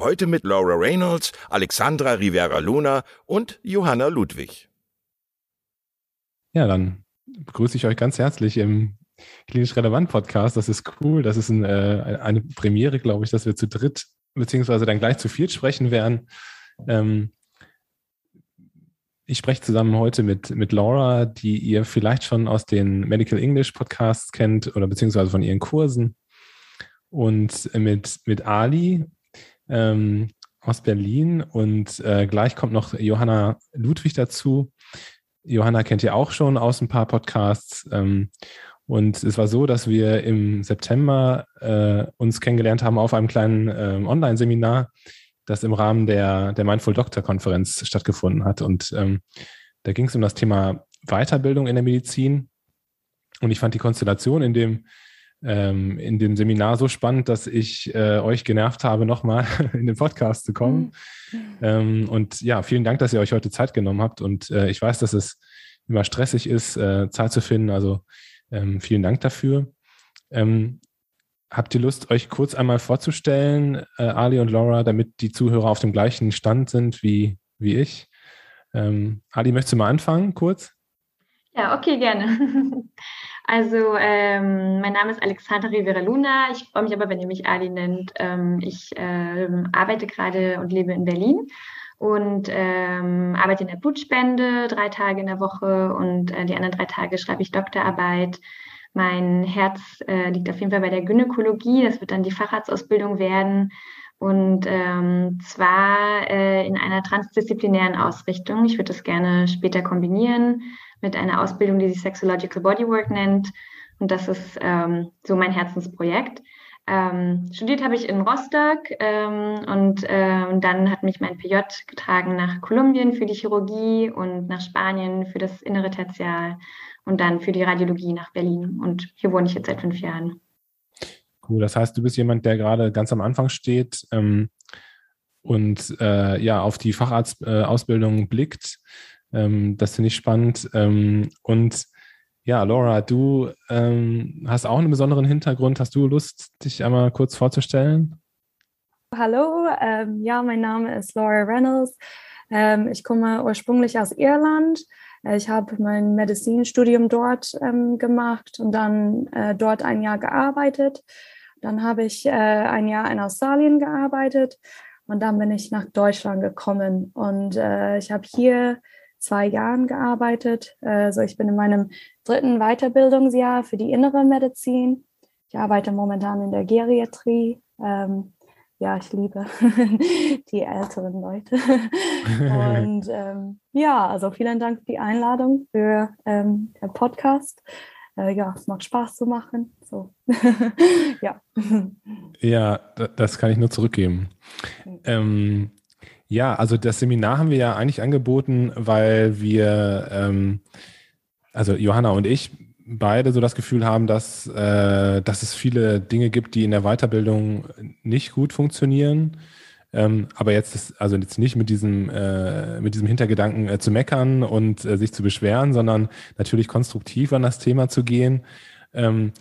Heute mit Laura Reynolds, Alexandra Rivera Luna und Johanna Ludwig. Ja, dann begrüße ich euch ganz herzlich im Klinisch Relevant Podcast. Das ist cool. Das ist ein, äh, eine Premiere, glaube ich, dass wir zu dritt beziehungsweise dann gleich zu viert sprechen werden. Ähm, ich spreche zusammen heute mit, mit Laura, die ihr vielleicht schon aus den Medical English Podcasts kennt oder beziehungsweise von ihren Kursen. Und mit, mit Ali ähm, aus Berlin. Und äh, gleich kommt noch Johanna Ludwig dazu. Johanna kennt ihr auch schon aus ein paar Podcasts. Ähm, und es war so, dass wir im September äh, uns kennengelernt haben auf einem kleinen äh, Online-Seminar das im Rahmen der, der Mindful Doctor Konferenz stattgefunden hat. Und ähm, da ging es um das Thema Weiterbildung in der Medizin. Und ich fand die Konstellation in dem, ähm, in dem Seminar so spannend, dass ich äh, euch genervt habe, nochmal in den Podcast zu kommen. Mhm. Ähm, und ja, vielen Dank, dass ihr euch heute Zeit genommen habt. Und äh, ich weiß, dass es immer stressig ist, äh, Zeit zu finden. Also ähm, vielen Dank dafür. Ähm, Habt ihr Lust, euch kurz einmal vorzustellen, äh, Ali und Laura, damit die Zuhörer auf dem gleichen Stand sind wie, wie ich? Ähm, Ali, möchtest du mal anfangen, kurz? Ja, okay, gerne. Also, ähm, mein Name ist Alexandra Rivera Luna. Ich freue mich aber, wenn ihr mich Ali nennt. Ähm, ich ähm, arbeite gerade und lebe in Berlin und ähm, arbeite in der Blutspende drei Tage in der Woche und äh, die anderen drei Tage schreibe ich Doktorarbeit mein Herz äh, liegt auf jeden Fall bei der Gynäkologie. Das wird dann die Facharztausbildung werden. Und ähm, zwar äh, in einer transdisziplinären Ausrichtung. Ich würde das gerne später kombinieren mit einer Ausbildung, die sich Sexological Bodywork nennt. Und das ist ähm, so mein Herzensprojekt. Ähm, studiert habe ich in Rostock ähm, und, äh, und dann hat mich mein PJ getragen nach Kolumbien für die Chirurgie und nach Spanien für das innere Tertial und dann für die Radiologie nach Berlin. Und hier wohne ich jetzt seit fünf Jahren. Cool, das heißt, du bist jemand, der gerade ganz am Anfang steht ähm, und äh, ja auf die Facharztausbildung äh, blickt. Ähm, das finde ich spannend. Ähm, und ja, Laura, du ähm, hast auch einen besonderen Hintergrund. Hast du Lust, dich einmal kurz vorzustellen? Hallo, ähm, ja, mein Name ist Laura Reynolds. Ähm, ich komme ursprünglich aus Irland äh, ich habe mein Medizinstudium dort ähm, gemacht und dann äh, dort ein Jahr gearbeitet. Dann habe ich äh, ein Jahr in Australien gearbeitet und dann bin ich nach Deutschland gekommen und äh, ich habe hier zwei Jahren gearbeitet. Also ich bin in meinem dritten Weiterbildungsjahr für die innere Medizin. Ich arbeite momentan in der Geriatrie. Ähm, ja, ich liebe die älteren Leute. Und ähm, ja, also vielen Dank für die Einladung für ähm, den Podcast. Äh, ja, es macht Spaß zu machen. So. ja. Ja, das kann ich nur zurückgeben. Ähm, ja, also das Seminar haben wir ja eigentlich angeboten, weil wir, ähm, also Johanna und ich, beide so das Gefühl haben, dass, äh, dass es viele Dinge gibt, die in der Weiterbildung nicht gut funktionieren. Ähm, aber jetzt ist also jetzt nicht mit diesem, äh, mit diesem Hintergedanken äh, zu meckern und äh, sich zu beschweren, sondern natürlich konstruktiv an das Thema zu gehen. Ähm,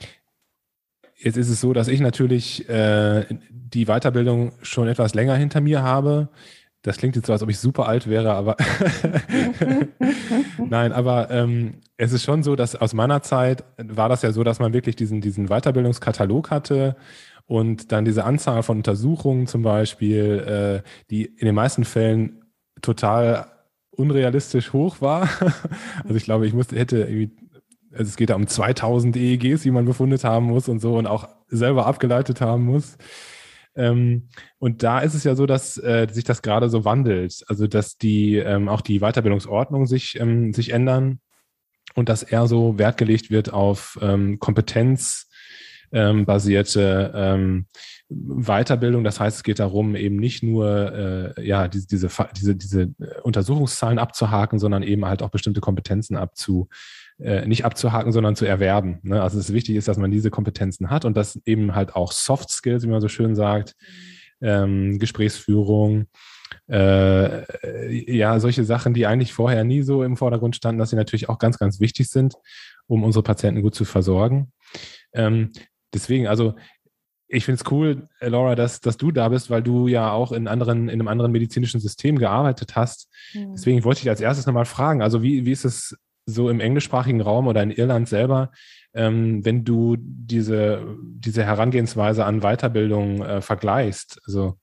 jetzt ist es so, dass ich natürlich äh, die Weiterbildung schon etwas länger hinter mir habe. Das klingt jetzt so, als ob ich super alt wäre, aber nein, aber ähm, es ist schon so, dass aus meiner Zeit war das ja so, dass man wirklich diesen, diesen Weiterbildungskatalog hatte und dann diese Anzahl von Untersuchungen zum Beispiel, äh, die in den meisten Fällen total unrealistisch hoch war. also ich glaube, ich musste, hätte irgendwie, also es geht da um 2000 EEGs, die man befundet haben muss und so und auch selber abgeleitet haben muss. Ähm, und da ist es ja so, dass äh, sich das gerade so wandelt, also dass die ähm, auch die Weiterbildungsordnung sich, ähm, sich ändern und dass eher so Wert gelegt wird auf ähm, kompetenzbasierte ähm, Weiterbildung. Das heißt, es geht darum, eben nicht nur äh, ja, diese, diese, diese, diese Untersuchungszahlen abzuhaken, sondern eben halt auch bestimmte Kompetenzen abzu, äh, nicht abzuhaken, sondern zu erwerben. Ne? Also es wichtig ist, dass man diese Kompetenzen hat und dass eben halt auch Soft Skills, wie man so schön sagt, ähm, Gesprächsführung, äh, ja, solche Sachen, die eigentlich vorher nie so im Vordergrund standen, dass sie natürlich auch ganz, ganz wichtig sind, um unsere Patienten gut zu versorgen. Ähm, deswegen, also ich finde es cool, Laura, dass, dass du da bist, weil du ja auch in anderen, in einem anderen medizinischen System gearbeitet hast. Mhm. Deswegen wollte ich als erstes nochmal fragen, also wie, wie ist es so im englischsprachigen Raum oder in Irland selber, ähm, wenn du diese, diese Herangehensweise an Weiterbildung äh, vergleichst? Also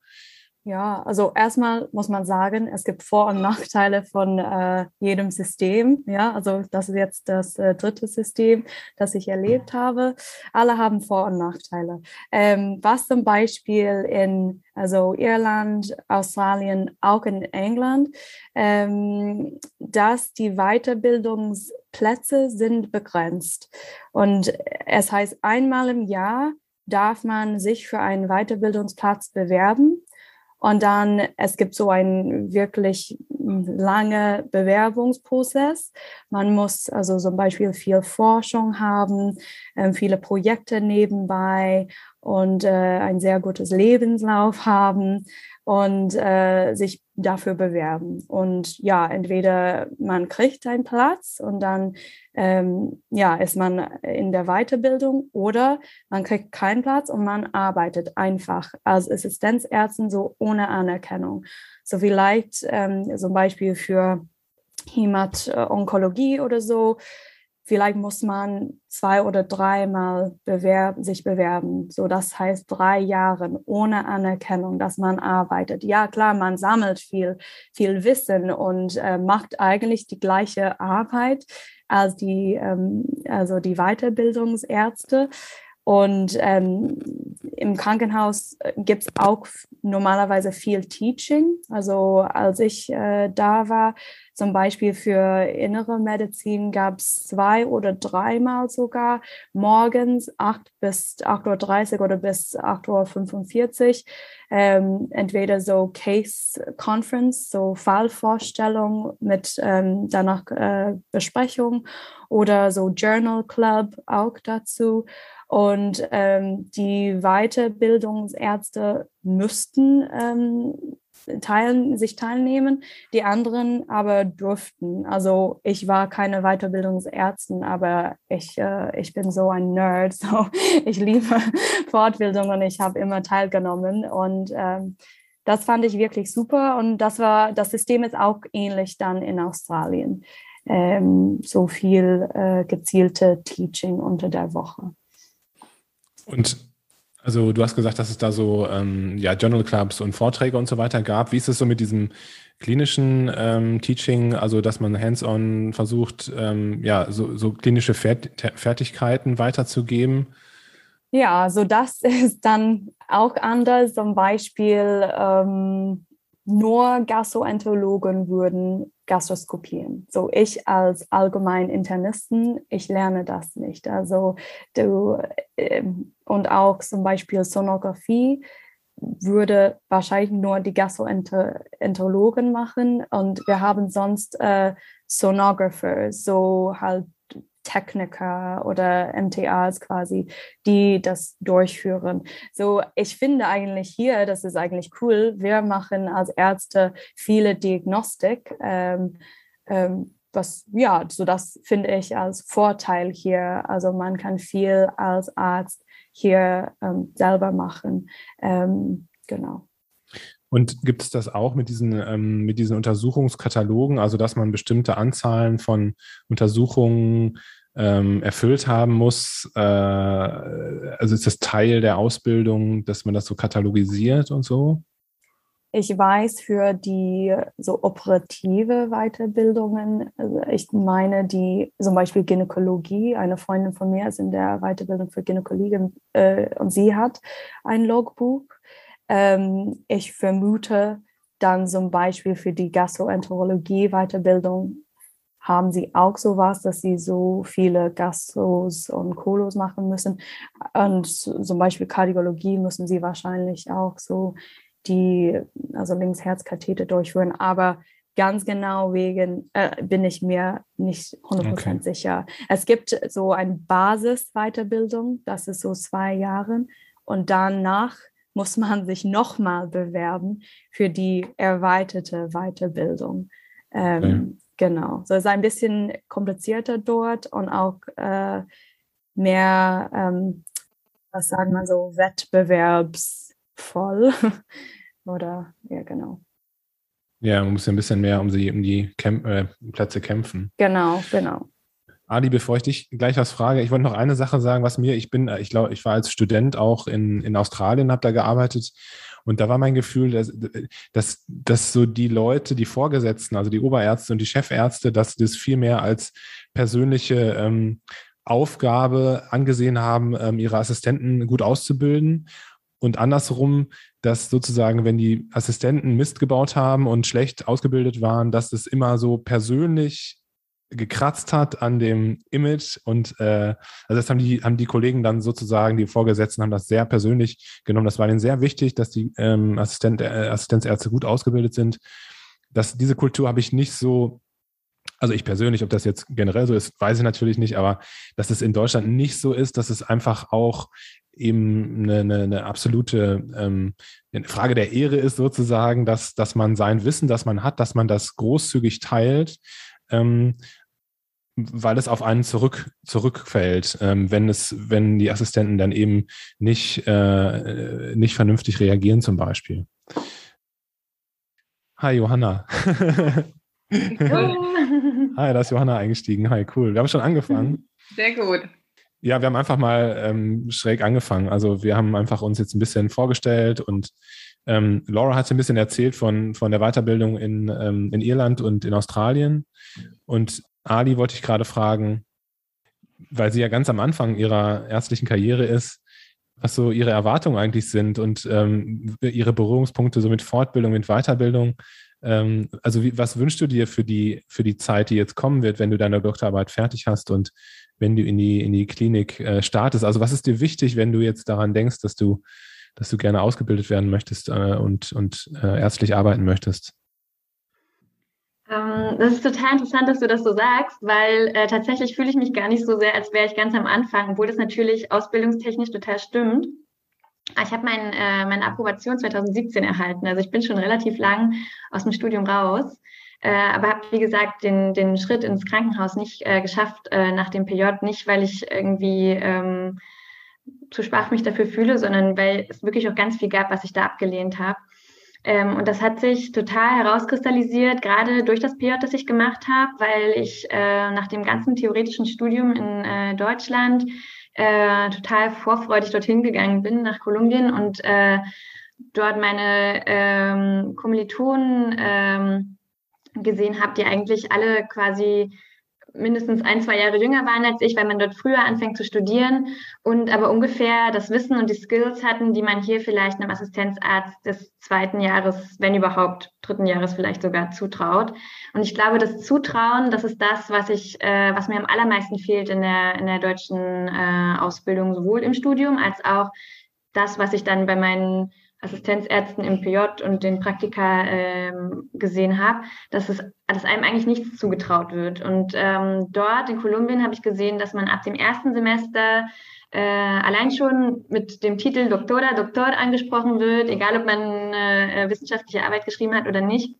ja, also erstmal muss man sagen, es gibt Vor- und Nachteile von äh, jedem System. Ja, also das ist jetzt das äh, dritte System, das ich erlebt habe. Alle haben Vor- und Nachteile. Ähm, was zum Beispiel in also Irland, Australien, auch in England, ähm, dass die Weiterbildungsplätze sind begrenzt. Und es heißt, einmal im Jahr darf man sich für einen Weiterbildungsplatz bewerben. Und dann, es gibt so einen wirklich lange Bewerbungsprozess. Man muss also zum Beispiel viel Forschung haben, äh, viele Projekte nebenbei und äh, ein sehr gutes Lebenslauf haben und äh, sich dafür bewerben. Und ja, entweder man kriegt einen Platz und dann ähm, ja, ist man in der Weiterbildung oder man kriegt keinen Platz und man arbeitet einfach als Assistenzärztin so ohne Anerkennung. So vielleicht ähm, zum Beispiel für Hämat-Onkologie oder so vielleicht muss man zwei oder dreimal bewerben, sich bewerben. So, das heißt drei Jahre ohne Anerkennung, dass man arbeitet. Ja, klar, man sammelt viel, viel Wissen und äh, macht eigentlich die gleiche Arbeit als die, ähm, also die Weiterbildungsärzte. Und ähm, im Krankenhaus äh, gibt es auch normalerweise viel Teaching. Also als ich äh, da war, zum Beispiel für innere Medizin gab es zwei oder dreimal sogar morgens 8 bis 8.30 Uhr oder bis 8.45 Uhr. Ähm, entweder so Case Conference, so Fallvorstellung mit ähm, danach äh, Besprechung oder so Journal Club auch dazu. Und ähm, die Weiterbildungsärzte müssten ähm, teilen, sich teilnehmen, die anderen aber durften. Also ich war keine Weiterbildungsärztin, aber ich, äh, ich bin so ein Nerd, so ich liebe Fortbildung und ich habe immer teilgenommen und ähm, das fand ich wirklich super und das war, das System ist auch ähnlich dann in Australien. Ähm, so viel äh, gezielte Teaching unter der Woche. Und also du hast gesagt, dass es da so ähm, ja, Journal Clubs und Vorträge und so weiter gab. Wie ist es so mit diesem klinischen ähm, Teaching, also dass man hands-on versucht, ähm, ja, so, so klinische Fertigkeiten weiterzugeben? Ja, so das ist dann auch anders. Zum Beispiel ähm, nur Gastroenterologen würden gastroskopieren. So ich als allgemein Internisten, ich lerne das nicht. Also du ähm, und auch zum Beispiel Sonographie würde wahrscheinlich nur die Gastroenterologen machen und wir haben sonst äh, Sonographer, so halt Techniker oder MTAs quasi, die das durchführen. So, ich finde eigentlich hier, das ist eigentlich cool. Wir machen als Ärzte viele Diagnostik. Ähm, ähm, was, ja, so das finde ich als Vorteil hier. Also man kann viel als Arzt hier ähm, selber machen. Ähm, genau. Und gibt es das auch mit diesen, ähm, mit diesen Untersuchungskatalogen, also dass man bestimmte Anzahlen von Untersuchungen ähm, erfüllt haben muss? Äh, also ist das Teil der Ausbildung, dass man das so katalogisiert und so? Ich weiß für die so operative Weiterbildungen, also ich meine die zum Beispiel Gynäkologie, eine Freundin von mir ist in der Weiterbildung für Gynäkologie äh, und sie hat ein Logbuch. Ähm, ich vermute dann zum Beispiel für die Gastroenterologie Weiterbildung haben sie auch sowas, dass sie so viele Gastros und Kolos machen müssen. Und zum Beispiel Kardiologie müssen sie wahrscheinlich auch so die, also Linksherzkatheter durchführen. Aber ganz genau wegen äh, bin ich mir nicht 100% okay. sicher. Es gibt so eine Basis-Weiterbildung, das ist so zwei Jahre. Und danach muss man sich nochmal bewerben für die erweiterte Weiterbildung. Ähm, okay. Genau, so ist ein bisschen komplizierter dort und auch äh, mehr, ähm, was sagen wir so, wettbewerbsvoll. Oder, ja, genau. Ja, man muss ja ein bisschen mehr um, sie, um die Kämp äh, Plätze kämpfen. Genau, genau. Adi, bevor ich dich gleich was frage, ich wollte noch eine Sache sagen, was mir, ich bin, ich glaube, ich war als Student auch in, in Australien, habe da gearbeitet und da war mein Gefühl, dass, dass, dass so die Leute, die Vorgesetzten, also die Oberärzte und die Chefärzte, dass das viel mehr als persönliche ähm, Aufgabe angesehen haben, ähm, ihre Assistenten gut auszubilden. Und andersrum, dass sozusagen, wenn die Assistenten Mist gebaut haben und schlecht ausgebildet waren, dass es immer so persönlich gekratzt hat an dem Image und äh, also das haben die haben die Kollegen dann sozusagen die Vorgesetzten haben das sehr persönlich genommen. Das war ihnen sehr wichtig, dass die ähm, Assistent, äh, Assistenzärzte gut ausgebildet sind. Dass diese Kultur habe ich nicht so also ich persönlich, ob das jetzt generell so ist, weiß ich natürlich nicht, aber dass es in Deutschland nicht so ist, dass es einfach auch eben eine, eine, eine absolute ähm, Frage der Ehre ist sozusagen, dass, dass man sein Wissen, das man hat, dass man das großzügig teilt ähm, weil es auf einen zurück, zurückfällt, ähm, wenn es, wenn die Assistenten dann eben nicht, äh, nicht vernünftig reagieren, zum Beispiel. Hi Johanna. Hi, da ist Johanna eingestiegen. Hi, cool. Wir haben schon angefangen. Sehr gut. Ja, wir haben einfach mal ähm, schräg angefangen. Also wir haben einfach uns jetzt ein bisschen vorgestellt und ähm, Laura hat ein bisschen erzählt von, von der Weiterbildung in, ähm, in Irland und in Australien. Und Ali wollte ich gerade fragen, weil sie ja ganz am Anfang ihrer ärztlichen Karriere ist, was so ihre Erwartungen eigentlich sind und ähm, ihre Berührungspunkte so mit Fortbildung, mit Weiterbildung. Ähm, also wie, was wünschst du dir für die, für die Zeit, die jetzt kommen wird, wenn du deine Doktorarbeit fertig hast und wenn du in die, in die Klinik äh, startest? Also was ist dir wichtig, wenn du jetzt daran denkst, dass du, dass du gerne ausgebildet werden möchtest äh, und, und äh, ärztlich arbeiten möchtest? Ähm, das ist total interessant, dass du das so sagst, weil äh, tatsächlich fühle ich mich gar nicht so sehr, als wäre ich ganz am Anfang, obwohl das natürlich ausbildungstechnisch total stimmt. Ich habe mein, äh, meine Approbation 2017 erhalten, also ich bin schon relativ lang aus dem Studium raus, äh, aber habe, wie gesagt, den, den Schritt ins Krankenhaus nicht äh, geschafft nach dem PJ, nicht weil ich irgendwie ähm, zu schwach mich dafür fühle, sondern weil es wirklich auch ganz viel gab, was ich da abgelehnt habe. Ähm, und das hat sich total herauskristallisiert, gerade durch das PJ, das ich gemacht habe, weil ich äh, nach dem ganzen theoretischen Studium in äh, Deutschland äh, total vorfreudig dorthin gegangen bin, nach Kolumbien und äh, dort meine ähm, Kommilitonen ähm, gesehen habe, die eigentlich alle quasi mindestens ein, zwei Jahre jünger waren als ich, weil man dort früher anfängt zu studieren und aber ungefähr das Wissen und die Skills hatten, die man hier vielleicht einem Assistenzarzt des zweiten Jahres, wenn überhaupt dritten Jahres vielleicht sogar zutraut. Und ich glaube, das Zutrauen, das ist das, was ich, äh, was mir am allermeisten fehlt in der, in der deutschen äh, Ausbildung, sowohl im Studium als auch das, was ich dann bei meinen Assistenzärzten im PJ und den Praktika ähm, gesehen habe, dass es dass einem eigentlich nichts zugetraut wird. Und ähm, dort in Kolumbien habe ich gesehen, dass man ab dem ersten Semester äh, allein schon mit dem Titel Doktora, Doktor angesprochen wird, egal ob man äh, wissenschaftliche Arbeit geschrieben hat oder nicht.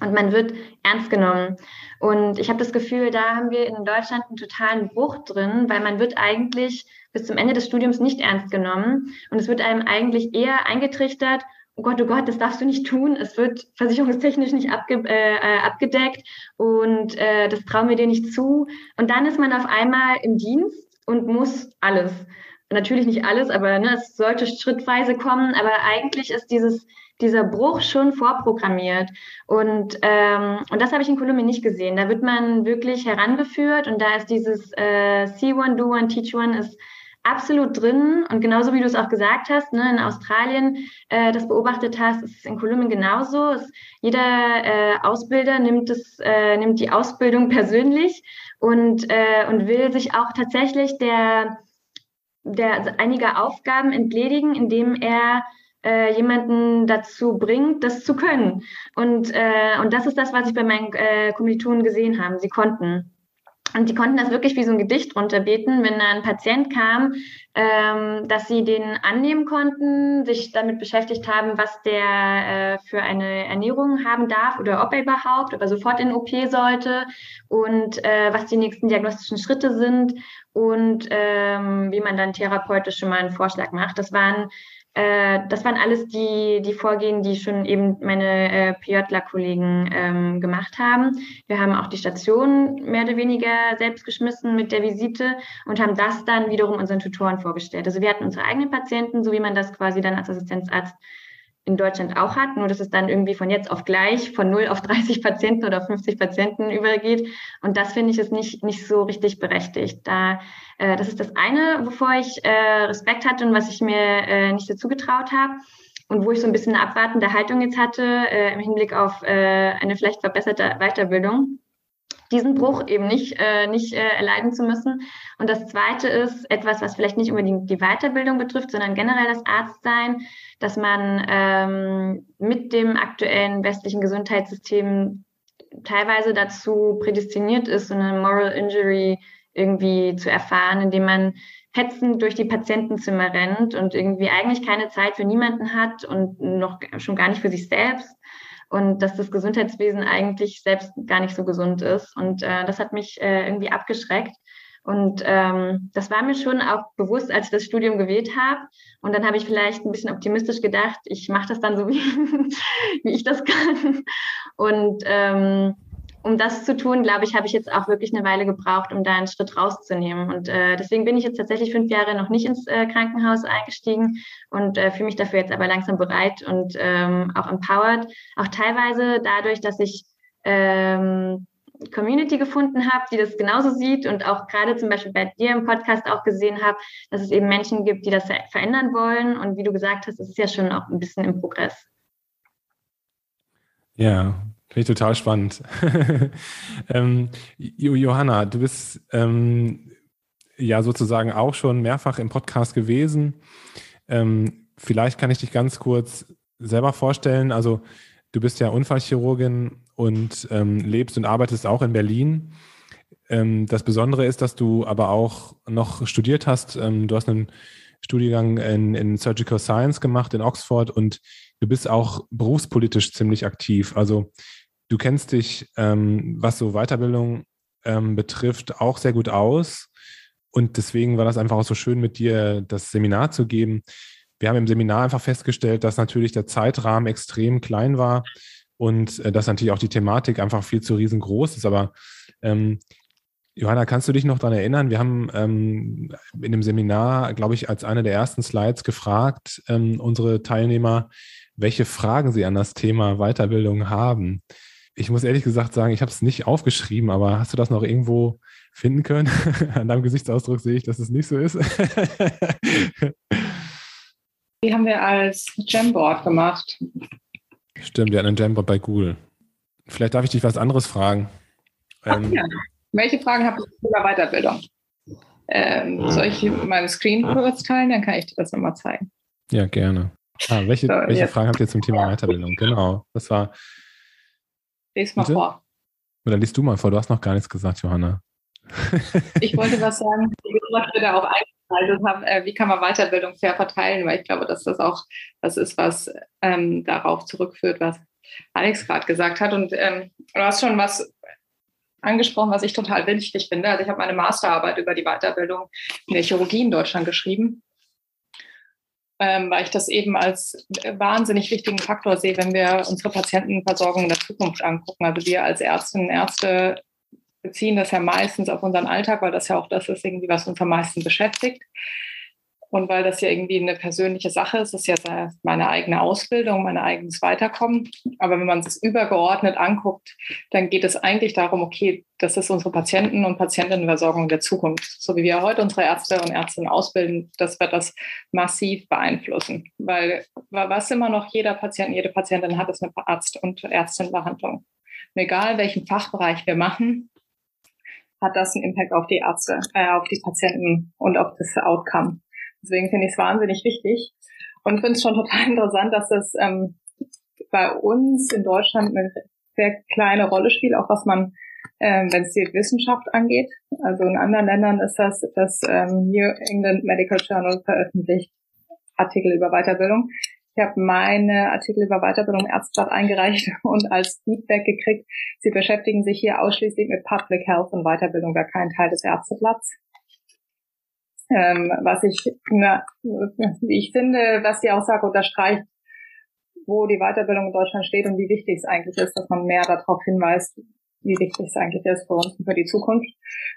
Und man wird ernst genommen. Und ich habe das Gefühl, da haben wir in Deutschland einen totalen Bruch drin, weil man wird eigentlich bis zum Ende des Studiums nicht ernst genommen. Und es wird einem eigentlich eher eingetrichtert, oh Gott, oh Gott, das darfst du nicht tun, es wird versicherungstechnisch nicht abge äh, äh, abgedeckt und äh, das trauen wir dir nicht zu. Und dann ist man auf einmal im Dienst und muss alles. Natürlich nicht alles, aber ne, es sollte schrittweise kommen, aber eigentlich ist dieses dieser Bruch schon vorprogrammiert. Und, ähm, und das habe ich in Kolumbien nicht gesehen. Da wird man wirklich herangeführt und da ist dieses äh, See One, Do One, Teach One ist absolut drin. Und genauso wie du es auch gesagt hast, ne, in Australien äh, das beobachtet hast, ist es in Kolumbien genauso. Es, jeder äh, Ausbilder nimmt, es, äh, nimmt die Ausbildung persönlich und, äh, und will sich auch tatsächlich der, der einiger Aufgaben entledigen, indem er äh, jemanden dazu bringt, das zu können. Und, äh, und das ist das, was ich bei meinen äh, Kommilitonen gesehen habe. Sie konnten. Und die konnten das wirklich wie so ein Gedicht runterbeten, wenn da ein Patient kam, ähm, dass sie den annehmen konnten, sich damit beschäftigt haben, was der äh, für eine Ernährung haben darf oder ob er überhaupt, ob er sofort in OP sollte und äh, was die nächsten diagnostischen Schritte sind und ähm, wie man dann therapeutisch schon mal einen Vorschlag macht. Das waren äh, das waren alles die, die Vorgehen, die schon eben meine äh, PJler-Kollegen ähm, gemacht haben. Wir haben auch die Station mehr oder weniger selbst geschmissen mit der Visite und haben das dann wiederum unseren Tutoren vorgestellt. Also wir hatten unsere eigenen Patienten, so wie man das quasi dann als Assistenzarzt in Deutschland auch hat, nur dass es dann irgendwie von jetzt auf gleich von 0 auf 30 Patienten oder 50 Patienten übergeht. Und das finde ich ist nicht, nicht so richtig berechtigt. Da, äh, das ist das eine, wovor ich äh, Respekt hatte und was ich mir äh, nicht dazu getraut habe. Und wo ich so ein bisschen eine abwartende Haltung jetzt hatte äh, im Hinblick auf äh, eine vielleicht verbesserte Weiterbildung diesen Bruch eben nicht, äh, nicht äh, erleiden zu müssen. Und das Zweite ist etwas, was vielleicht nicht unbedingt die Weiterbildung betrifft, sondern generell das Arztsein, dass man ähm, mit dem aktuellen westlichen Gesundheitssystem teilweise dazu prädestiniert ist, so eine Moral Injury irgendwie zu erfahren, indem man hetzend durch die Patientenzimmer rennt und irgendwie eigentlich keine Zeit für niemanden hat und noch schon gar nicht für sich selbst und dass das Gesundheitswesen eigentlich selbst gar nicht so gesund ist. Und äh, das hat mich äh, irgendwie abgeschreckt. Und ähm, das war mir schon auch bewusst, als ich das Studium gewählt habe. Und dann habe ich vielleicht ein bisschen optimistisch gedacht, ich mache das dann so, wie, wie ich das kann. Und ähm, um das zu tun, glaube ich, habe ich jetzt auch wirklich eine Weile gebraucht, um da einen Schritt rauszunehmen. Und äh, deswegen bin ich jetzt tatsächlich fünf Jahre noch nicht ins äh, Krankenhaus eingestiegen und äh, fühle mich dafür jetzt aber langsam bereit und ähm, auch empowered. Auch teilweise dadurch, dass ich ähm, Community gefunden habe, die das genauso sieht und auch gerade zum Beispiel bei dir im Podcast auch gesehen habe, dass es eben Menschen gibt, die das verändern wollen. Und wie du gesagt hast, es ist ja schon auch ein bisschen im Progress. Ja, Finde ich total spannend. ähm, Johanna, du bist ähm, ja sozusagen auch schon mehrfach im Podcast gewesen. Ähm, vielleicht kann ich dich ganz kurz selber vorstellen. Also du bist ja Unfallchirurgin und ähm, lebst und arbeitest auch in Berlin. Ähm, das Besondere ist, dass du aber auch noch studiert hast. Ähm, du hast einen Studiengang in, in Surgical Science gemacht in Oxford und du bist auch berufspolitisch ziemlich aktiv. Also Du kennst dich, ähm, was so Weiterbildung ähm, betrifft, auch sehr gut aus. Und deswegen war das einfach auch so schön, mit dir das Seminar zu geben. Wir haben im Seminar einfach festgestellt, dass natürlich der Zeitrahmen extrem klein war und äh, dass natürlich auch die Thematik einfach viel zu riesengroß ist. Aber ähm, Johanna, kannst du dich noch daran erinnern? Wir haben ähm, in dem Seminar, glaube ich, als eine der ersten Slides gefragt, ähm, unsere Teilnehmer, welche Fragen sie an das Thema Weiterbildung haben. Ich muss ehrlich gesagt sagen, ich habe es nicht aufgeschrieben, aber hast du das noch irgendwo finden können? An deinem Gesichtsausdruck sehe ich, dass es nicht so ist. Die haben wir als Jamboard gemacht. Stimmt, wir hatten ein Jamboard bei Google. Vielleicht darf ich dich was anderes fragen. Ähm, ja. Welche Fragen habt ihr zu der Weiterbildung? Ähm, soll ich meine Screen kurz teilen? Dann kann ich dir das nochmal zeigen. Ja, gerne. Ah, welche, so, welche Fragen habt ihr zum Thema Weiterbildung? Genau, das war. Lies mal Bitte? vor. Oder liest du mal vor, du hast noch gar nichts gesagt, Johanna. Ich wollte was sagen, wie wir da auch eingeschaltet haben, wie kann man Weiterbildung fair verteilen, weil ich glaube, dass das auch was ist, was ähm, darauf zurückführt, was Alex gerade gesagt hat. Und ähm, du hast schon was angesprochen, was ich total wichtig finde. Also ich habe meine Masterarbeit über die Weiterbildung in der Chirurgie in Deutschland geschrieben, ähm, weil ich das eben als wahnsinnig wichtigen Faktor sehe, wenn wir unsere Patientenversorgung in der Zukunft angucken. Also wir als Ärztinnen und Ärzte beziehen das ja meistens auf unseren Alltag, weil das ja auch das ist irgendwie, was uns am meisten beschäftigt. Und weil das ja irgendwie eine persönliche Sache ist, ist ja meine eigene Ausbildung, mein eigenes Weiterkommen. Aber wenn man es übergeordnet anguckt, dann geht es eigentlich darum, okay, das ist unsere Patienten- und Patientinnenversorgung der Zukunft. So wie wir heute unsere Ärzte und Ärztinnen ausbilden, das wird das massiv beeinflussen. Weil was immer noch jeder Patient, jede Patientin hat, ist eine Arzt- und Ärztinnenbehandlung. Und egal welchen Fachbereich wir machen, hat das einen Impact auf die Ärzte, äh, auf die Patienten und auf das Outcome. Deswegen finde ich es wahnsinnig wichtig und finde es schon total interessant, dass das ähm, bei uns in Deutschland eine sehr kleine Rolle spielt, auch was man, ähm, wenn es die Wissenschaft angeht. Also in anderen Ländern ist das das ähm, New England Medical Journal veröffentlicht Artikel über Weiterbildung. Ich habe meine Artikel über Weiterbildung im Ärzteblatt eingereicht und als Feedback gekriegt, sie beschäftigen sich hier ausschließlich mit Public Health und Weiterbildung, gar kein Teil des Ärzteblatts. Ähm, was ich, na, ich finde, was die Aussage unterstreicht, wo die Weiterbildung in Deutschland steht und wie wichtig es eigentlich ist, dass man mehr darauf hinweist, wie wichtig es eigentlich ist für uns und für die Zukunft.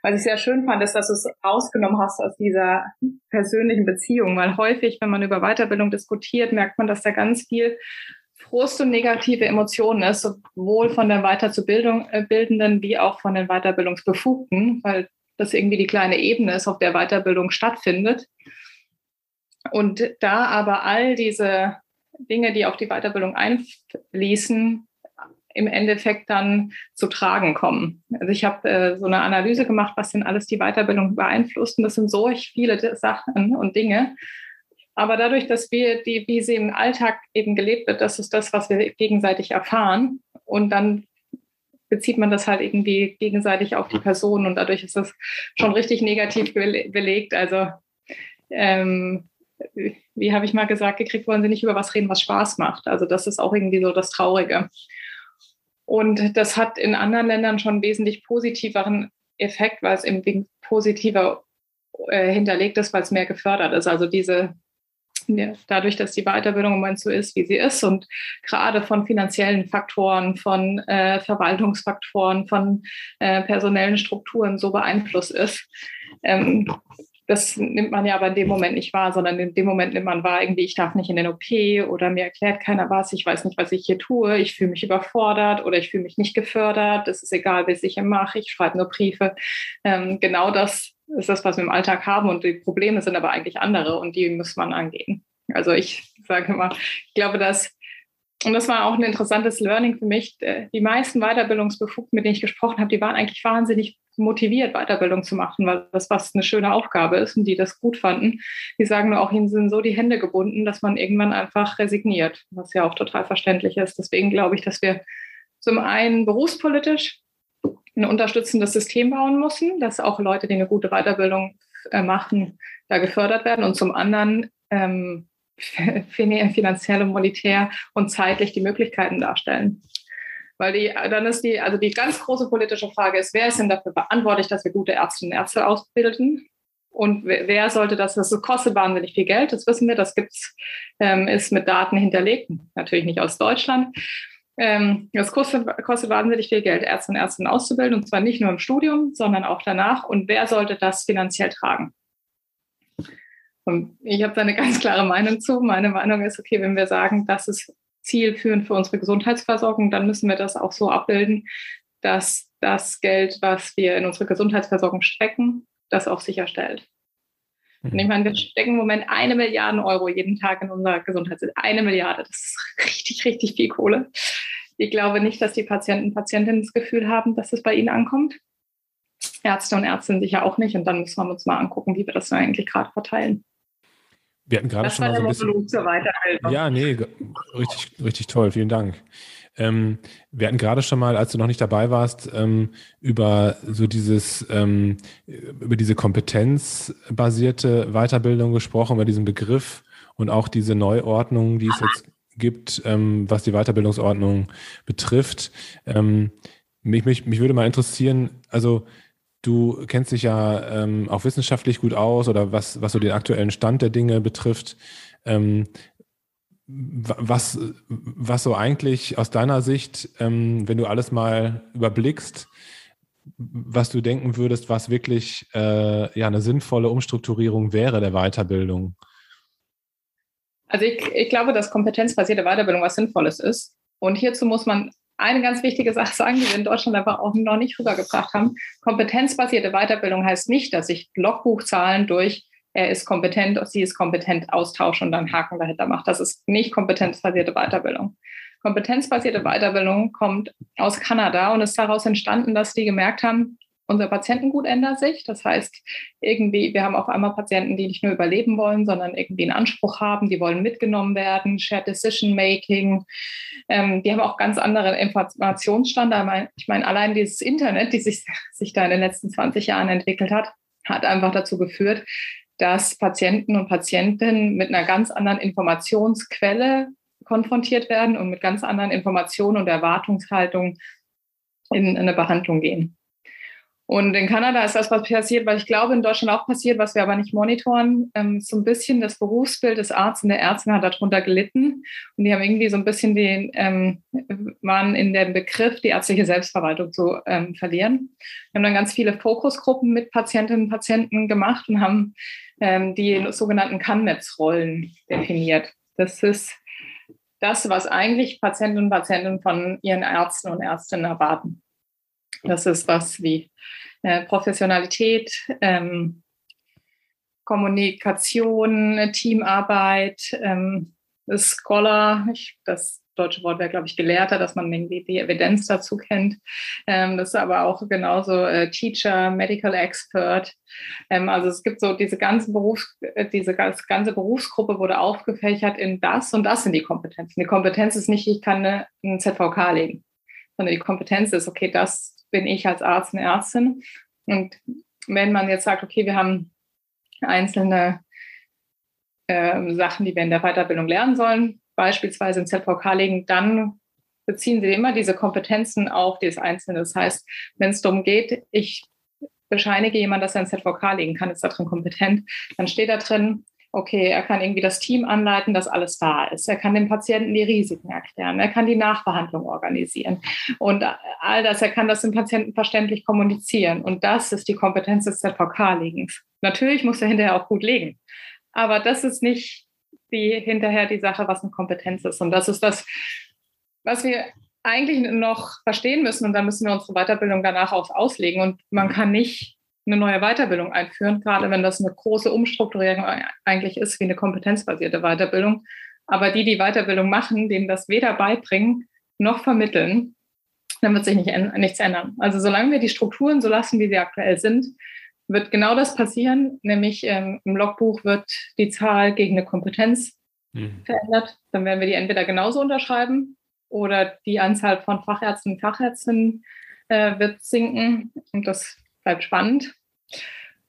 Was ich sehr schön fand, ist, dass du es ausgenommen hast aus dieser persönlichen Beziehung, weil häufig, wenn man über Weiterbildung diskutiert, merkt man, dass da ganz viel Frust und negative Emotionen ist, sowohl von der Weiterzubildenden äh, wie auch von den Weiterbildungsbefugten, weil das irgendwie die kleine Ebene ist, auf der Weiterbildung stattfindet. Und da aber all diese Dinge, die auf die Weiterbildung einfließen, im Endeffekt dann zu tragen kommen. Also ich habe äh, so eine Analyse gemacht, was denn alles die Weiterbildung beeinflusst. Und das sind so viele Sachen und Dinge. Aber dadurch, dass wir, die, wie sie im Alltag eben gelebt wird, das ist das, was wir gegenseitig erfahren. Und dann bezieht man das halt irgendwie gegenseitig auf die mhm. Person und dadurch ist das schon richtig negativ belegt. Also ähm, wie habe ich mal gesagt gekriegt, wollen Sie nicht über was reden, was Spaß macht. Also das ist auch irgendwie so das Traurige. Und das hat in anderen Ländern schon wesentlich positiveren Effekt, weil es eben positiver äh, hinterlegt ist, weil es mehr gefördert ist. Also diese ja, dadurch, dass die Weiterbildung im Moment so ist, wie sie ist und gerade von finanziellen Faktoren, von äh, Verwaltungsfaktoren, von äh, personellen Strukturen so beeinflusst ist. Ähm, das nimmt man ja aber in dem Moment nicht wahr, sondern in dem Moment nimmt man wahr, irgendwie, ich darf nicht in den OP oder mir erklärt keiner was, ich weiß nicht, was ich hier tue, ich fühle mich überfordert oder ich fühle mich nicht gefördert, es ist egal, was ich hier mache, ich schreibe nur Briefe. Ähm, genau das ist das, was wir im Alltag haben und die Probleme sind aber eigentlich andere und die muss man angehen. Also ich sage immer, ich glaube, dass, und das war auch ein interessantes Learning für mich, äh, die meisten Weiterbildungsbefugten, mit denen ich gesprochen habe, die waren eigentlich wahnsinnig motiviert, Weiterbildung zu machen, weil das was eine schöne Aufgabe ist und die das gut fanden. Die sagen nur auch, ihnen sind so die Hände gebunden, dass man irgendwann einfach resigniert, was ja auch total verständlich ist. Deswegen glaube ich, dass wir zum einen berufspolitisch ein unterstützendes System bauen müssen, dass auch Leute, die eine gute Weiterbildung äh, machen, da gefördert werden und zum anderen ähm, finanziell und monetär und zeitlich die Möglichkeiten darstellen. Weil die, dann ist die, also die ganz große politische Frage ist, wer ist denn dafür verantwortlich, dass wir gute Ärztinnen und Ärzte ausbilden? Und wer sollte das? Das kostet wahnsinnig viel Geld, das wissen wir, das gibt's, ähm, ist mit Daten hinterlegt, natürlich nicht aus Deutschland. Ähm, das kostet, wahnsinnig viel Geld, Ärzte und Ärztinnen auszubilden, und zwar nicht nur im Studium, sondern auch danach. Und wer sollte das finanziell tragen? Und ich habe da eine ganz klare Meinung zu. Meine Meinung ist, okay, wenn wir sagen, das ist zielführend für unsere Gesundheitsversorgung, dann müssen wir das auch so abbilden, dass das Geld, was wir in unsere Gesundheitsversorgung stecken, das auch sicherstellt. Und ich meine, wir stecken im Moment eine Milliarde Euro jeden Tag in unser Gesundheitssystem. Eine Milliarde, das ist richtig, richtig viel Kohle. Ich glaube nicht, dass die Patienten und Patientinnen das Gefühl haben, dass es bei ihnen ankommt. Ärzte und Ärztinnen sicher auch nicht. Und dann müssen wir uns mal angucken, wie wir das eigentlich gerade verteilen. Wir hatten gerade schon mal so ein bisschen. Ja, nee, richtig, richtig toll. Vielen Dank. Ähm, wir hatten gerade schon mal, als du noch nicht dabei warst, ähm, über so dieses, ähm, über diese kompetenzbasierte Weiterbildung gesprochen, über diesen Begriff und auch diese Neuordnung, die es jetzt gibt, ähm, was die Weiterbildungsordnung betrifft. Ähm, mich, mich, mich würde mal interessieren, also du kennst dich ja ähm, auch wissenschaftlich gut aus oder was, was so den aktuellen Stand der Dinge betrifft. Ähm, was, was so eigentlich aus deiner Sicht, ähm, wenn du alles mal überblickst, was du denken würdest, was wirklich äh, ja eine sinnvolle Umstrukturierung wäre der Weiterbildung? Also ich, ich glaube, dass kompetenzbasierte Weiterbildung was Sinnvolles ist. Und hierzu muss man eine ganz wichtige Sache sagen, die wir in Deutschland aber auch noch nicht rübergebracht haben. Kompetenzbasierte Weiterbildung heißt nicht, dass ich Logbuchzahlen durch er ist kompetent, sie ist kompetent austausche und dann Haken dahinter mache. Das ist nicht kompetenzbasierte Weiterbildung. Kompetenzbasierte Weiterbildung kommt aus Kanada und ist daraus entstanden, dass die gemerkt haben, unser Patientengut ändert sich. Das heißt, irgendwie, wir haben auf einmal Patienten, die nicht nur überleben wollen, sondern irgendwie einen Anspruch haben, die wollen mitgenommen werden, Shared Decision Making. Ähm, die haben auch ganz andere Informationsstandards. Ich meine, allein dieses Internet, die sich, sich da in den letzten 20 Jahren entwickelt hat, hat einfach dazu geführt, dass Patienten und Patientinnen mit einer ganz anderen Informationsquelle konfrontiert werden und mit ganz anderen Informationen und Erwartungshaltungen in eine Behandlung gehen. Und in Kanada ist das, was passiert, weil ich glaube, in Deutschland auch passiert, was wir aber nicht monitoren. Ähm, so ein bisschen das Berufsbild des Arztes und der Ärztin hat darunter gelitten. Und die haben irgendwie so ein bisschen den, ähm, waren in dem Begriff, die ärztliche Selbstverwaltung zu ähm, verlieren. Wir haben dann ganz viele Fokusgruppen mit Patientinnen und Patienten gemacht und haben ähm, die sogenannten CAN-Netz-Rollen definiert. Das ist das, was eigentlich Patientinnen und Patienten von ihren Ärzten und Ärztinnen erwarten. Das ist was wie äh, Professionalität, ähm, Kommunikation, Teamarbeit, ähm, Scholar, ich, das deutsche Wort wäre, glaube ich, Gelehrter, dass man irgendwie die Evidenz dazu kennt. Ähm, das ist aber auch genauso äh, Teacher, Medical Expert. Ähm, also es gibt so diese ganze, Berufs-, äh, diese ganze Berufsgruppe wurde aufgefächert in das und das sind die Kompetenzen. Die Kompetenz ist nicht, ich kann eine, einen ZVK legen, sondern die Kompetenz ist, okay, das bin ich als Arzt und Ärztin. Und wenn man jetzt sagt, okay, wir haben einzelne äh, Sachen, die wir in der Weiterbildung lernen sollen, beispielsweise im ZVK legen, dann beziehen Sie immer diese Kompetenzen auf das Einzelne. Das heißt, wenn es darum geht, ich bescheinige jemand, dass er ein ZVK legen kann, ist da drin kompetent, dann steht da drin, okay, er kann irgendwie das Team anleiten, dass alles da ist. Er kann dem Patienten die Risiken erklären. Er kann die Nachbehandlung organisieren. Und all das, er kann das dem Patienten verständlich kommunizieren. Und das ist die Kompetenz des ZVK-Legens. Natürlich muss er hinterher auch gut legen. Aber das ist nicht die, hinterher die Sache, was eine Kompetenz ist. Und das ist das, was wir eigentlich noch verstehen müssen. Und dann müssen wir unsere Weiterbildung danach auch auslegen. Und man kann nicht eine neue Weiterbildung einführen, gerade wenn das eine große Umstrukturierung eigentlich ist, wie eine kompetenzbasierte Weiterbildung. Aber die, die Weiterbildung machen, denen das weder beibringen noch vermitteln, dann wird sich nicht, nichts ändern. Also solange wir die Strukturen so lassen, wie sie aktuell sind, wird genau das passieren, nämlich ähm, im Logbuch wird die Zahl gegen eine Kompetenz mhm. verändert. Dann werden wir die entweder genauso unterschreiben oder die Anzahl von Fachärzten und Fachärztinnen äh, wird sinken. Und das bleibt spannend.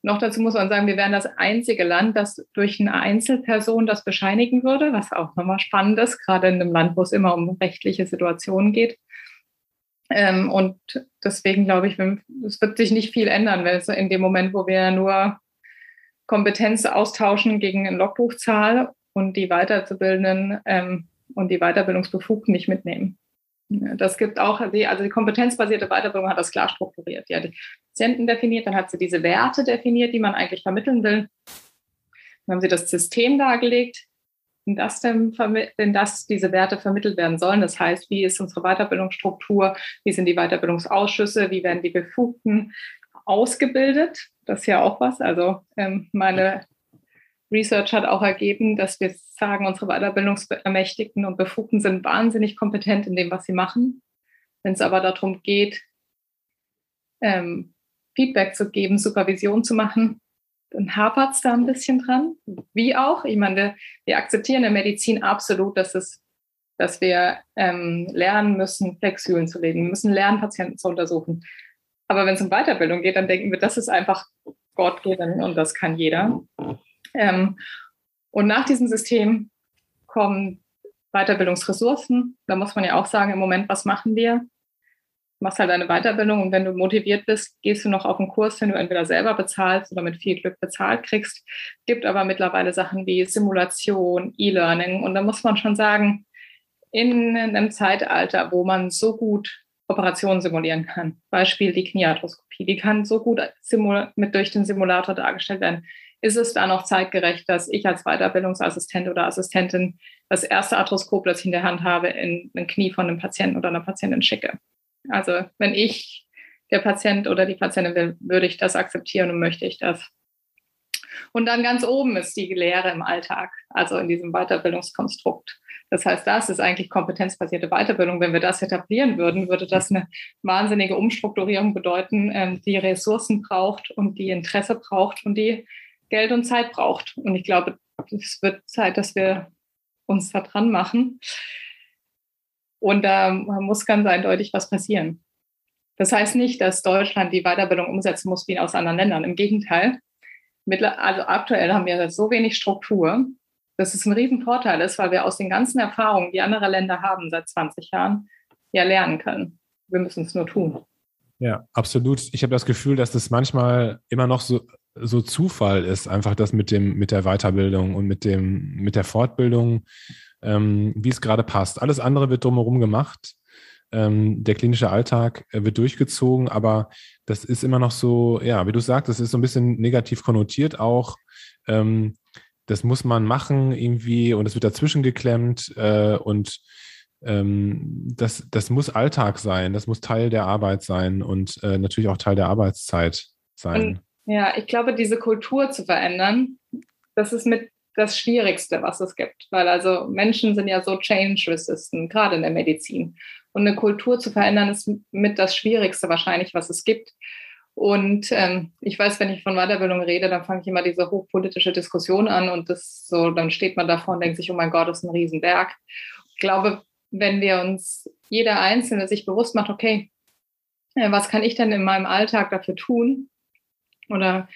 Noch dazu muss man sagen, wir wären das einzige Land, das durch eine Einzelperson das bescheinigen würde, was auch nochmal spannend ist, gerade in einem Land, wo es immer um rechtliche Situationen geht. Ähm, und deswegen glaube ich, es wird sich nicht viel ändern, weil es in dem Moment, wo wir nur Kompetenz austauschen gegen eine Logbuchzahl und die Weiterzubildenden ähm, und die Weiterbildungsbefugten nicht mitnehmen. Das gibt auch, die, also die kompetenzbasierte Weiterbildung hat das klar strukturiert. Die hat die Patienten definiert, dann hat sie diese Werte definiert, die man eigentlich vermitteln will. Dann haben sie das System dargelegt, in das, denn, in das diese Werte vermittelt werden sollen. Das heißt, wie ist unsere Weiterbildungsstruktur, wie sind die Weiterbildungsausschüsse, wie werden die Befugten ausgebildet. Das ist ja auch was. Also ähm, meine Research hat auch ergeben, dass wir sagen, unsere Weiterbildungsermächtigten und Befugten sind wahnsinnig kompetent in dem, was sie machen. Wenn es aber darum geht, ähm, Feedback zu geben, Supervision zu machen, dann hapert es da ein bisschen dran. Wie auch, ich meine, wir akzeptieren in der Medizin absolut, dass es dass wir ähm, lernen müssen, flexibel zu leben. Wir müssen lernen, Patienten zu untersuchen. Aber wenn es um Weiterbildung geht, dann denken wir, das ist einfach Gott gegeben und das kann jeder. Ähm, und nach diesem System kommen Weiterbildungsressourcen. Da muss man ja auch sagen, im Moment, was machen wir? Machst halt eine Weiterbildung und wenn du motiviert bist, gehst du noch auf einen Kurs, den du entweder selber bezahlst oder mit viel Glück bezahlt kriegst. Gibt aber mittlerweile Sachen wie Simulation, E-Learning und da muss man schon sagen, in einem Zeitalter, wo man so gut Operationen simulieren kann. Beispiel die Kniearthroskopie, die kann so gut mit durch den Simulator dargestellt werden. Ist es da noch zeitgerecht, dass ich als Weiterbildungsassistent oder Assistentin das erste Arthroskop, das ich in der Hand habe, in ein Knie von einem Patienten oder einer Patientin schicke? Also wenn ich der Patient oder die Patientin will, würde ich das akzeptieren und möchte ich das. Und dann ganz oben ist die Lehre im Alltag, also in diesem Weiterbildungskonstrukt. Das heißt, das ist eigentlich kompetenzbasierte Weiterbildung. Wenn wir das etablieren würden, würde das eine wahnsinnige Umstrukturierung bedeuten, ähm, die Ressourcen braucht und die Interesse braucht und die Geld und Zeit braucht. Und ich glaube, es wird Zeit, dass wir uns da dran machen. Und da muss ganz eindeutig was passieren. Das heißt nicht, dass Deutschland die Weiterbildung umsetzen muss wie aus anderen Ländern. Im Gegenteil. Also aktuell haben wir so wenig Struktur, dass es ein Riesenvorteil ist, weil wir aus den ganzen Erfahrungen, die andere Länder haben seit 20 Jahren, ja lernen können. Wir müssen es nur tun. Ja, absolut. Ich habe das Gefühl, dass das manchmal immer noch so, so Zufall ist, einfach das mit dem, mit der Weiterbildung und mit dem, mit der Fortbildung, ähm, wie es gerade passt. Alles andere wird drumherum gemacht. Ähm, der klinische Alltag äh, wird durchgezogen, aber das ist immer noch so, ja, wie du sagst, das ist so ein bisschen negativ konnotiert auch. Ähm, das muss man machen irgendwie und es wird dazwischen geklemmt äh, und ähm, das, das muss Alltag sein, das muss Teil der Arbeit sein und äh, natürlich auch Teil der Arbeitszeit sein. Und, ja, ich glaube, diese Kultur zu verändern, das ist mit das Schwierigste, was es gibt, weil also Menschen sind ja so change-resistant, gerade in der Medizin. Und eine Kultur zu verändern ist mit das Schwierigste wahrscheinlich, was es gibt. Und ähm, ich weiß, wenn ich von Weiterbildung rede, dann fange ich immer diese hochpolitische Diskussion an und das so, dann steht man davor und denkt sich, oh mein Gott, das ist ein Riesenberg. Ich glaube, wenn wir uns jeder Einzelne sich bewusst macht, okay, äh, was kann ich denn in meinem Alltag dafür tun? Oder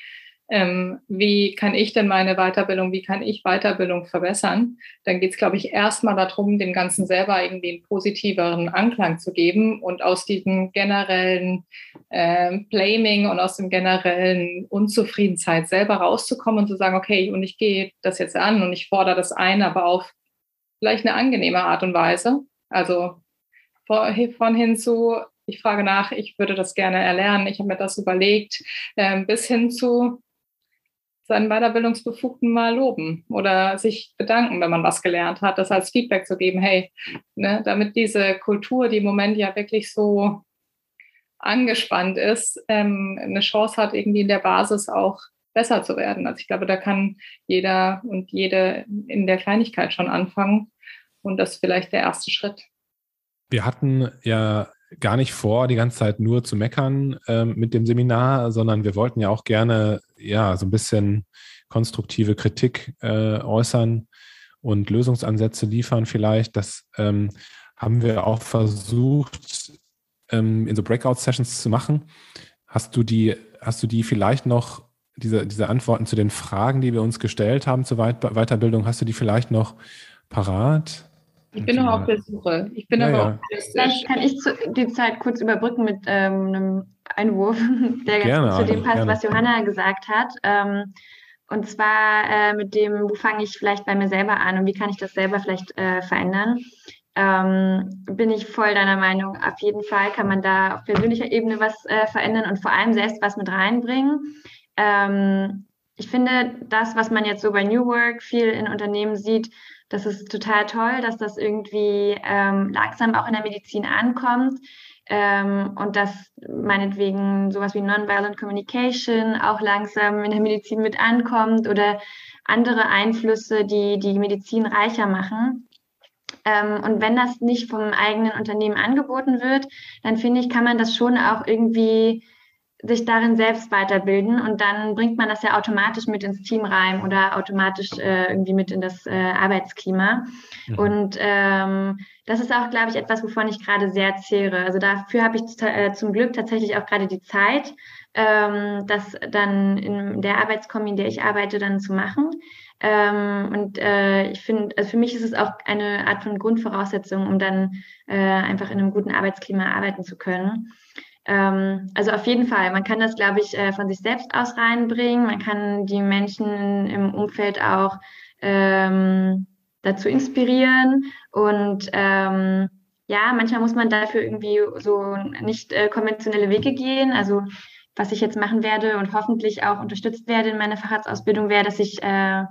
ähm, wie kann ich denn meine Weiterbildung, wie kann ich Weiterbildung verbessern, dann geht es, glaube ich, erstmal darum, dem Ganzen selber irgendwie einen positiveren Anklang zu geben und aus diesem generellen äh, Blaming und aus dem generellen Unzufriedenheit selber rauszukommen und zu sagen, okay, und ich gehe das jetzt an und ich fordere das ein, aber auf vielleicht eine angenehme Art und Weise. Also von hin zu, ich frage nach, ich würde das gerne erlernen, ich habe mir das überlegt, äh, bis hin zu, seinen Weiterbildungsbefugten mal loben oder sich bedanken, wenn man was gelernt hat, das als Feedback zu geben, hey, ne, damit diese Kultur, die im Moment ja wirklich so angespannt ist, ähm, eine Chance hat, irgendwie in der Basis auch besser zu werden. Also ich glaube, da kann jeder und jede in der Kleinigkeit schon anfangen und das ist vielleicht der erste Schritt. Wir hatten ja gar nicht vor, die ganze Zeit nur zu meckern ähm, mit dem Seminar, sondern wir wollten ja auch gerne ja so ein bisschen konstruktive Kritik äh, äußern und Lösungsansätze liefern vielleicht. Das ähm, haben wir auch versucht ähm, in so Breakout-Sessions zu machen. Hast du die, hast du die vielleicht noch, diese, diese Antworten zu den Fragen, die wir uns gestellt haben zur Weit Weiterbildung, hast du die vielleicht noch parat? Ich bin noch auf der Suche. Ich bin ja, aber ja. Vielleicht kann ich zu, die Zeit kurz überbrücken mit ähm, einem Einwurf, der gerne, zu dem passt, gerne. was Johanna gesagt hat. Ähm, und zwar äh, mit dem, wo fange ich vielleicht bei mir selber an und wie kann ich das selber vielleicht äh, verändern? Ähm, bin ich voll deiner Meinung. Auf jeden Fall kann man da auf persönlicher Ebene was äh, verändern und vor allem selbst was mit reinbringen. Ähm, ich finde, das, was man jetzt so bei New Work viel in Unternehmen sieht, das ist total toll, dass das irgendwie ähm, langsam auch in der Medizin ankommt. Ähm, und dass meinetwegen sowas wie Nonviolent Communication auch langsam in der Medizin mit ankommt oder andere Einflüsse, die die Medizin reicher machen. Ähm, und wenn das nicht vom eigenen Unternehmen angeboten wird, dann finde ich, kann man das schon auch irgendwie sich darin selbst weiterbilden und dann bringt man das ja automatisch mit ins Team rein oder automatisch äh, irgendwie mit in das äh, Arbeitsklima. Mhm. Und ähm, das ist auch, glaube ich, etwas, wovon ich gerade sehr zehre. Also dafür habe ich äh, zum Glück tatsächlich auch gerade die Zeit, ähm, das dann in der Arbeitskombi, in der ich arbeite, dann zu machen. Ähm, und äh, ich finde, also für mich ist es auch eine Art von Grundvoraussetzung, um dann äh, einfach in einem guten Arbeitsklima arbeiten zu können. Ähm, also auf jeden Fall, man kann das, glaube ich, äh, von sich selbst aus reinbringen. Man kann die Menschen im Umfeld auch ähm, dazu inspirieren und ähm, ja, manchmal muss man dafür irgendwie so nicht äh, konventionelle Wege gehen. Also was ich jetzt machen werde und hoffentlich auch unterstützt werde in meiner Facharztausbildung, wäre, dass ich äh,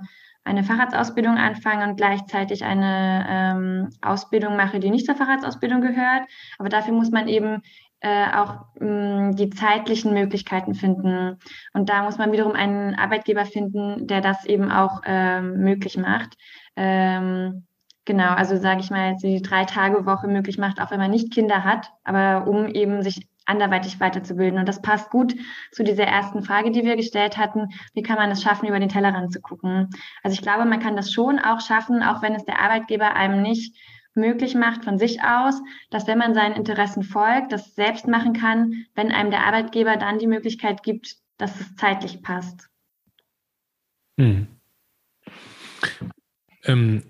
eine Facharztausbildung anfange und gleichzeitig eine ähm, Ausbildung mache, die nicht zur Facharztausbildung gehört. Aber dafür muss man eben äh, auch mh, die zeitlichen Möglichkeiten finden. Und da muss man wiederum einen Arbeitgeber finden, der das eben auch ähm, möglich macht. Ähm, genau, also sage ich mal, die Drei-Tage-Woche möglich macht, auch wenn man nicht Kinder hat, aber um eben sich anderweitig weiterzubilden. Und das passt gut zu dieser ersten Frage, die wir gestellt hatten. Wie kann man es schaffen, über den Tellerrand zu gucken? Also ich glaube, man kann das schon auch schaffen, auch wenn es der Arbeitgeber einem nicht möglich macht von sich aus, dass wenn man seinen Interessen folgt, das selbst machen kann, wenn einem der Arbeitgeber dann die Möglichkeit gibt, dass es zeitlich passt. Hm. Ähm,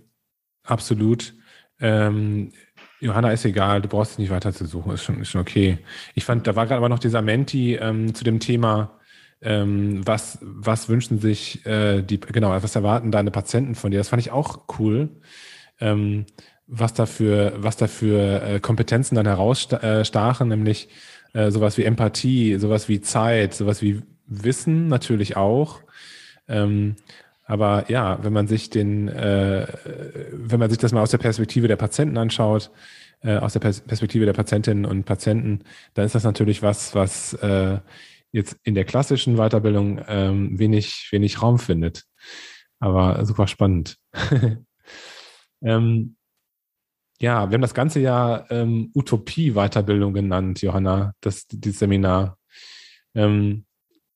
absolut. Ähm, Johanna ist egal, du brauchst es nicht weiter zu suchen, ist schon, ist schon okay. Ich fand, da war gerade aber noch dieser Menti ähm, zu dem Thema, ähm, was, was wünschen sich äh, die, genau, was erwarten deine Patienten von dir? Das fand ich auch cool. Ähm, was dafür, was dafür äh, Kompetenzen dann herausstachen, nämlich äh, sowas wie Empathie, sowas wie Zeit, sowas wie Wissen natürlich auch. Ähm, aber ja, wenn man sich den, äh, wenn man sich das mal aus der Perspektive der Patienten anschaut, äh, aus der Perspektive der Patientinnen und Patienten, dann ist das natürlich was, was äh, jetzt in der klassischen Weiterbildung ähm, wenig, wenig Raum findet. Aber super spannend. ähm, ja, wir haben das ganze Jahr ähm, Utopie-Weiterbildung genannt, Johanna, das, dieses Seminar. Ähm,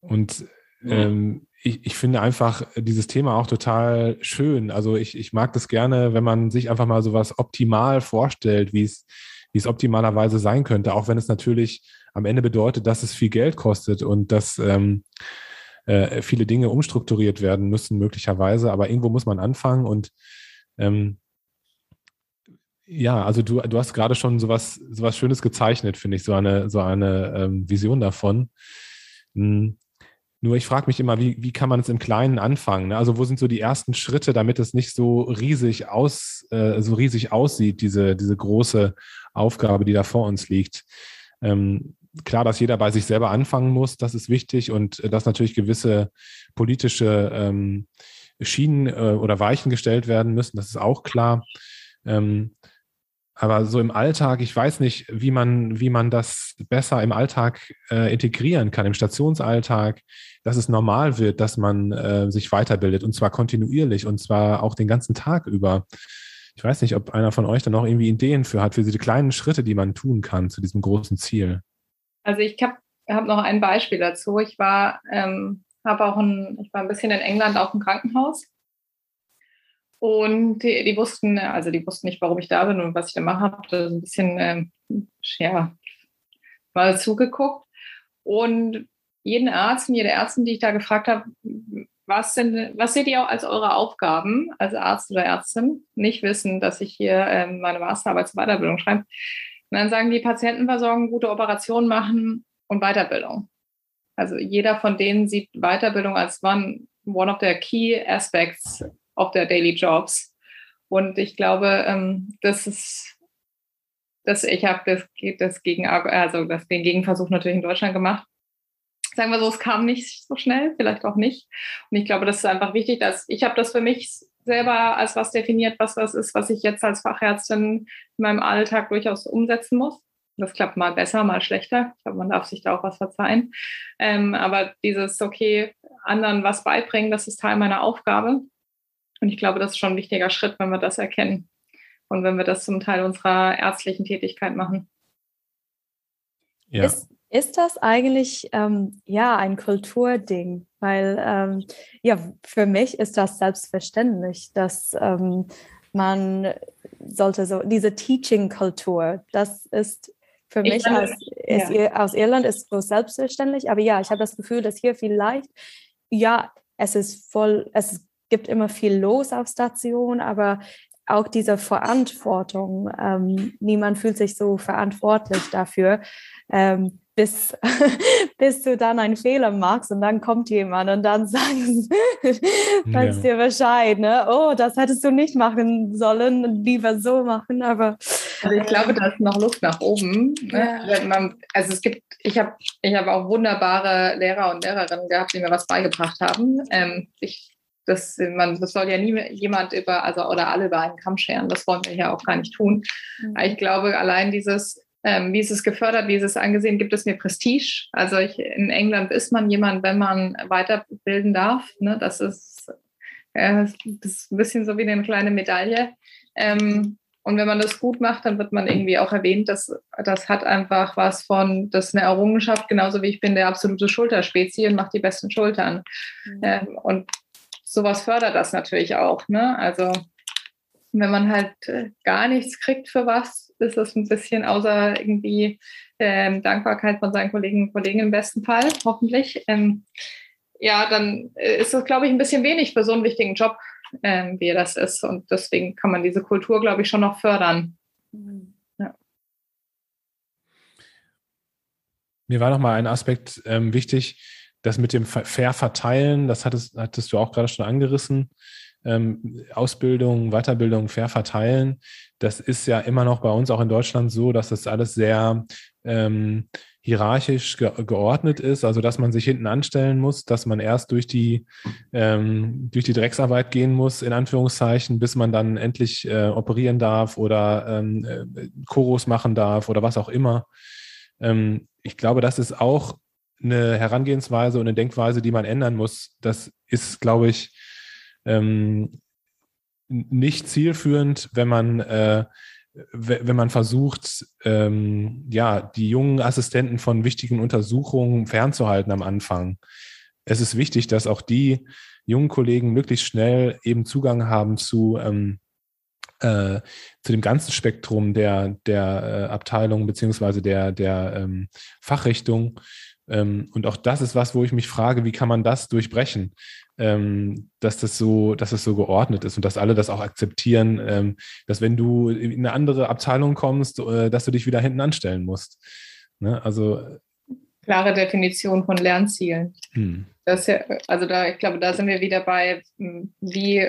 und ähm, ich, ich finde einfach dieses Thema auch total schön. Also ich, ich mag das gerne, wenn man sich einfach mal sowas optimal vorstellt, wie es, wie es optimalerweise sein könnte, auch wenn es natürlich am Ende bedeutet, dass es viel Geld kostet und dass ähm, äh, viele Dinge umstrukturiert werden müssen, möglicherweise. Aber irgendwo muss man anfangen und ähm, ja, also du, du hast gerade schon sowas, sowas Schönes gezeichnet, finde ich, so eine, so eine ähm, Vision davon. Hm. Nur ich frage mich immer, wie, wie kann man es im Kleinen anfangen? Ne? Also wo sind so die ersten Schritte, damit es nicht so riesig aus, äh, so riesig aussieht, diese, diese große Aufgabe, die da vor uns liegt? Ähm, klar, dass jeder bei sich selber anfangen muss, das ist wichtig und äh, dass natürlich gewisse politische ähm, Schienen äh, oder Weichen gestellt werden müssen, das ist auch klar. Ähm, aber so im Alltag, ich weiß nicht, wie man, wie man das besser im Alltag äh, integrieren kann, im Stationsalltag, dass es normal wird, dass man äh, sich weiterbildet und zwar kontinuierlich und zwar auch den ganzen Tag über. Ich weiß nicht, ob einer von euch da noch irgendwie Ideen für hat, für diese kleinen Schritte, die man tun kann zu diesem großen Ziel. Also ich habe hab noch ein Beispiel dazu. Ich war, ähm, auch ein, ich war ein bisschen in England auf dem Krankenhaus und die, die, wussten, also die wussten nicht, warum ich da bin und was ich da mache. Habe da ein bisschen, ähm, ja, mal zugeguckt. Und jeden Arzt und jede Ärztin, die ich da gefragt habe, was, denn, was seht ihr auch als eure Aufgaben als Arzt oder Ärztin? Nicht wissen, dass ich hier ähm, meine Masterarbeit zur Weiterbildung schreibe. Und dann sagen die Patienten versorgen, gute Operationen machen und Weiterbildung. Also jeder von denen sieht Weiterbildung als one, one of their key aspects auf der Daily Jobs. Und ich glaube, ähm, das ist, das, ich habe das, das gegen, also das, den Gegenversuch natürlich in Deutschland gemacht. Sagen wir so, es kam nicht so schnell, vielleicht auch nicht. Und ich glaube, das ist einfach wichtig, dass ich habe das für mich selber als was definiert, was das ist, was ich jetzt als Fachärztin in meinem Alltag durchaus umsetzen muss. Das klappt mal besser, mal schlechter. Ich glaube, man darf sich da auch was verzeihen. Ähm, aber dieses, okay, anderen was beibringen, das ist Teil meiner Aufgabe. Und ich glaube, das ist schon ein wichtiger Schritt, wenn wir das erkennen und wenn wir das zum Teil unserer ärztlichen Tätigkeit machen. Ja. Ist, ist das eigentlich ähm, ja ein Kulturding? Weil ähm, ja, für mich ist das selbstverständlich, dass ähm, man sollte so diese Teaching-Kultur, das ist für mich glaube, als, ja. aus Irland ist so selbstverständlich. Aber ja, ich habe das Gefühl, dass hier vielleicht, ja, es ist voll, es gibt immer viel los auf Station, aber auch diese Verantwortung. Ähm, niemand fühlt sich so verantwortlich dafür. Ähm, bis, bis du dann einen Fehler machst und dann kommt jemand und dann sagst, sagst ja. dir Bescheid, ne? Oh, das hättest du nicht machen sollen, lieber so machen, aber also ich glaube, da ist noch Luft nach oben. Ne? Ja. Man, also es gibt, ich habe ich hab auch wunderbare Lehrer und Lehrerinnen gehabt, die mir was beigebracht haben. Ähm, ich, das, man, das soll ja nie jemand über, also oder alle über einen Kamm scheren. Das wollen wir ja auch gar nicht tun. Mhm. Ich glaube, allein dieses ähm, wie ist es gefördert, wie ist es angesehen, gibt es mir Prestige. Also ich, in England ist man jemand, wenn man weiterbilden darf. Ne? Das, ist, äh, das ist ein bisschen so wie eine kleine Medaille. Ähm, und wenn man das gut macht, dann wird man irgendwie auch erwähnt, dass das hat einfach was von, das ist eine Errungenschaft, genauso wie ich bin der absolute Schulterspezie und mache die besten Schultern. Mhm. Ähm, und sowas fördert das natürlich auch. Ne? Also wenn man halt äh, gar nichts kriegt für was, ist das ein bisschen außer irgendwie ähm, Dankbarkeit von seinen Kollegen und Kollegen im besten Fall, hoffentlich. Ähm, ja, dann äh, ist das, glaube ich, ein bisschen wenig für so einen wichtigen Job, ähm, wie das ist. Und deswegen kann man diese Kultur, glaube ich, schon noch fördern. Ja. Mir war noch mal ein Aspekt ähm, wichtig, das mit dem fair verteilen, das hattest, hattest du auch gerade schon angerissen ähm, Ausbildung, Weiterbildung fair verteilen. Das ist ja immer noch bei uns auch in Deutschland so, dass das alles sehr ähm, hierarchisch ge geordnet ist, also dass man sich hinten anstellen muss, dass man erst durch die, ähm, durch die Drecksarbeit gehen muss, in Anführungszeichen, bis man dann endlich äh, operieren darf oder ähm, äh, Choros machen darf oder was auch immer. Ähm, ich glaube, das ist auch eine Herangehensweise und eine Denkweise, die man ändern muss. Das ist, glaube ich, ähm, nicht zielführend, wenn man, äh, wenn man versucht, ähm, ja, die jungen Assistenten von wichtigen Untersuchungen fernzuhalten am Anfang. Es ist wichtig, dass auch die jungen Kollegen möglichst schnell eben Zugang haben zu, ähm, äh, zu dem ganzen Spektrum der, der äh, Abteilung beziehungsweise der, der ähm, Fachrichtung. Ähm, und auch das ist was, wo ich mich frage, wie kann man das durchbrechen? ähm, dass das so, dass es so geordnet ist und dass alle das auch akzeptieren, ähm, dass wenn du in eine andere Abteilung kommst, äh, dass du dich wieder hinten anstellen musst. Ne? Also klare Definition von Lernzielen. Hm. Das ja, also da, ich glaube, da sind wir wieder bei, hm, wie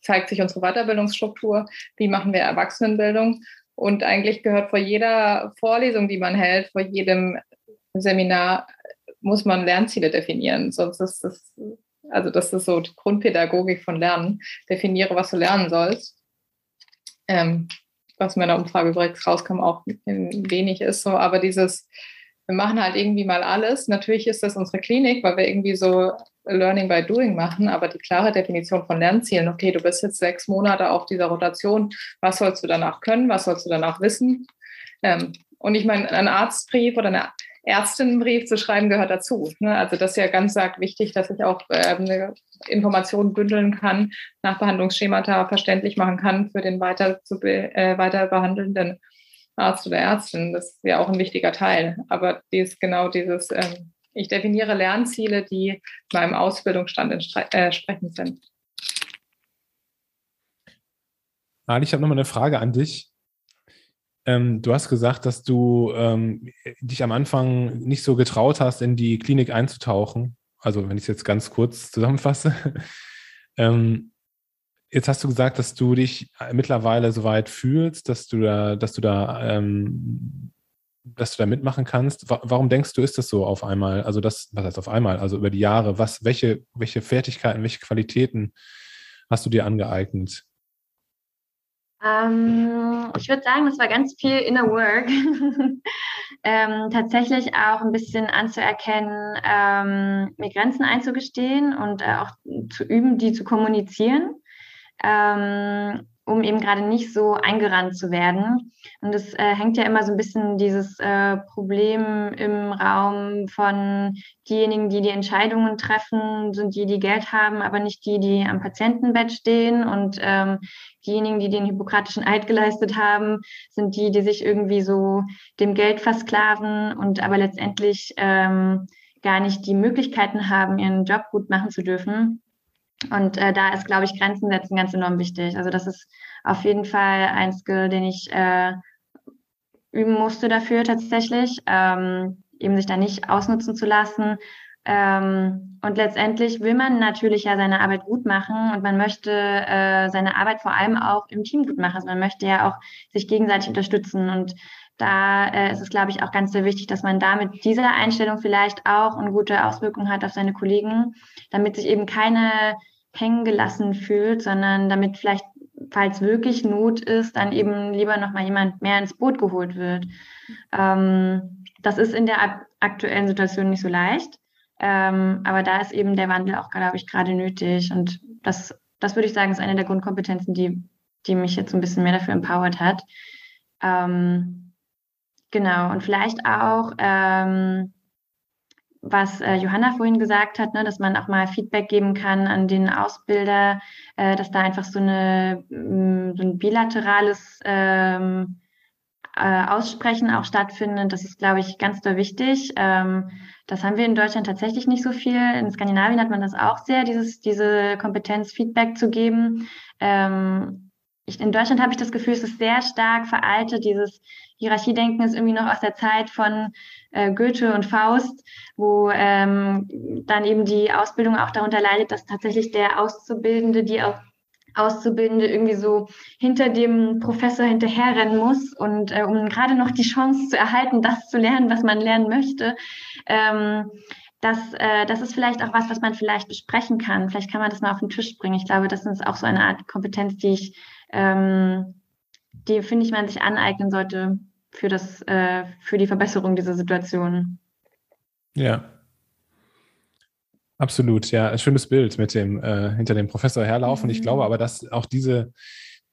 zeigt sich unsere Weiterbildungsstruktur, wie machen wir Erwachsenenbildung. Und eigentlich gehört vor jeder Vorlesung, die man hält, vor jedem Seminar, muss man Lernziele definieren. Sonst ist das also das ist so die Grundpädagogik von Lernen. Definiere, was du lernen sollst. Ähm, was in meiner Umfrage übrigens rauskam, auch wenig ist so, aber dieses, wir machen halt irgendwie mal alles. Natürlich ist das unsere Klinik, weil wir irgendwie so Learning by Doing machen, aber die klare Definition von Lernzielen, okay, du bist jetzt sechs Monate auf dieser Rotation, was sollst du danach können, was sollst du danach wissen? Ähm, und ich meine, ein Arztbrief oder eine Ärztinnenbrief zu schreiben gehört dazu. Ne? Also das ist ja ganz arg wichtig, dass ich auch ähm, Informationen bündeln kann, nach Behandlungsschemata verständlich machen kann für den weiter, zu be äh, weiter behandelnden Arzt oder Ärztin. Das ist ja auch ein wichtiger Teil. Aber dies, genau dieses, ähm, ich definiere Lernziele, die meinem Ausbildungsstand entsprechend äh, sind. Ali, ich habe nochmal eine Frage an dich. Ähm, du hast gesagt, dass du ähm, dich am Anfang nicht so getraut hast, in die Klinik einzutauchen. Also wenn ich es jetzt ganz kurz zusammenfasse. ähm, jetzt hast du gesagt, dass du dich mittlerweile so weit fühlst, dass du da, dass du da, ähm, dass du da mitmachen kannst. Warum denkst du, ist das so auf einmal? Also das, was heißt auf einmal? Also über die Jahre, was, welche, welche Fertigkeiten, welche Qualitäten hast du dir angeeignet? Ähm, ich würde sagen, das war ganz viel Inner Work. ähm, tatsächlich auch ein bisschen anzuerkennen, ähm, mir Grenzen einzugestehen und äh, auch zu üben, die zu kommunizieren, ähm, um eben gerade nicht so eingerannt zu werden. Und es äh, hängt ja immer so ein bisschen dieses äh, Problem im Raum von diejenigen, die die Entscheidungen treffen, sind die, die Geld haben, aber nicht die, die am Patientenbett stehen. Und ähm, diejenigen, die den hippokratischen Eid geleistet haben, sind die, die sich irgendwie so dem Geld versklaven und aber letztendlich ähm, gar nicht die Möglichkeiten haben, ihren Job gut machen zu dürfen. Und äh, da ist, glaube ich, Grenzen setzen ganz enorm wichtig. Also das ist auf jeden Fall ein Skill, den ich äh, üben musste dafür tatsächlich, ähm, eben sich da nicht ausnutzen zu lassen. Ähm, und letztendlich will man natürlich ja seine Arbeit gut machen und man möchte äh, seine Arbeit vor allem auch im Team gut machen. Also man möchte ja auch sich gegenseitig unterstützen und da äh, ist es, glaube ich, auch ganz sehr wichtig, dass man da mit dieser Einstellung vielleicht auch eine gute Auswirkung hat auf seine Kollegen, damit sich eben keine hängen gelassen fühlt, sondern damit vielleicht, falls wirklich Not ist, dann eben lieber nochmal jemand mehr ins Boot geholt wird. Ähm, das ist in der aktuellen Situation nicht so leicht, ähm, aber da ist eben der Wandel auch, glaube ich, gerade nötig. Und das, das würde ich sagen, ist eine der Grundkompetenzen, die, die mich jetzt ein bisschen mehr dafür empowert hat. Ähm, Genau, und vielleicht auch, ähm, was äh, Johanna vorhin gesagt hat, ne, dass man auch mal Feedback geben kann an den Ausbilder, äh, dass da einfach so, eine, mm, so ein bilaterales ähm, äh, Aussprechen auch stattfindet. Das ist, glaube ich, ganz doll wichtig. Ähm, das haben wir in Deutschland tatsächlich nicht so viel. In Skandinavien hat man das auch sehr, dieses, diese Kompetenz, Feedback zu geben. Ähm, ich, in Deutschland habe ich das Gefühl, es ist sehr stark veraltet, dieses Hierarchiedenken ist irgendwie noch aus der Zeit von äh, Goethe und Faust, wo ähm, dann eben die Ausbildung auch darunter leidet, dass tatsächlich der Auszubildende, die auch Auszubildende irgendwie so hinter dem Professor hinterherrennen muss und äh, um gerade noch die Chance zu erhalten, das zu lernen, was man lernen möchte. Ähm, das, äh, das ist vielleicht auch was, was man vielleicht besprechen kann. Vielleicht kann man das mal auf den Tisch bringen. Ich glaube, das ist auch so eine Art Kompetenz, die ich, ähm, die finde ich, man sich aneignen sollte, für, das, äh, für die Verbesserung dieser Situation. Ja. Absolut, ja, ein schönes Bild mit dem äh, hinter dem Professor herlaufen. Mhm. Ich glaube aber, dass auch diese,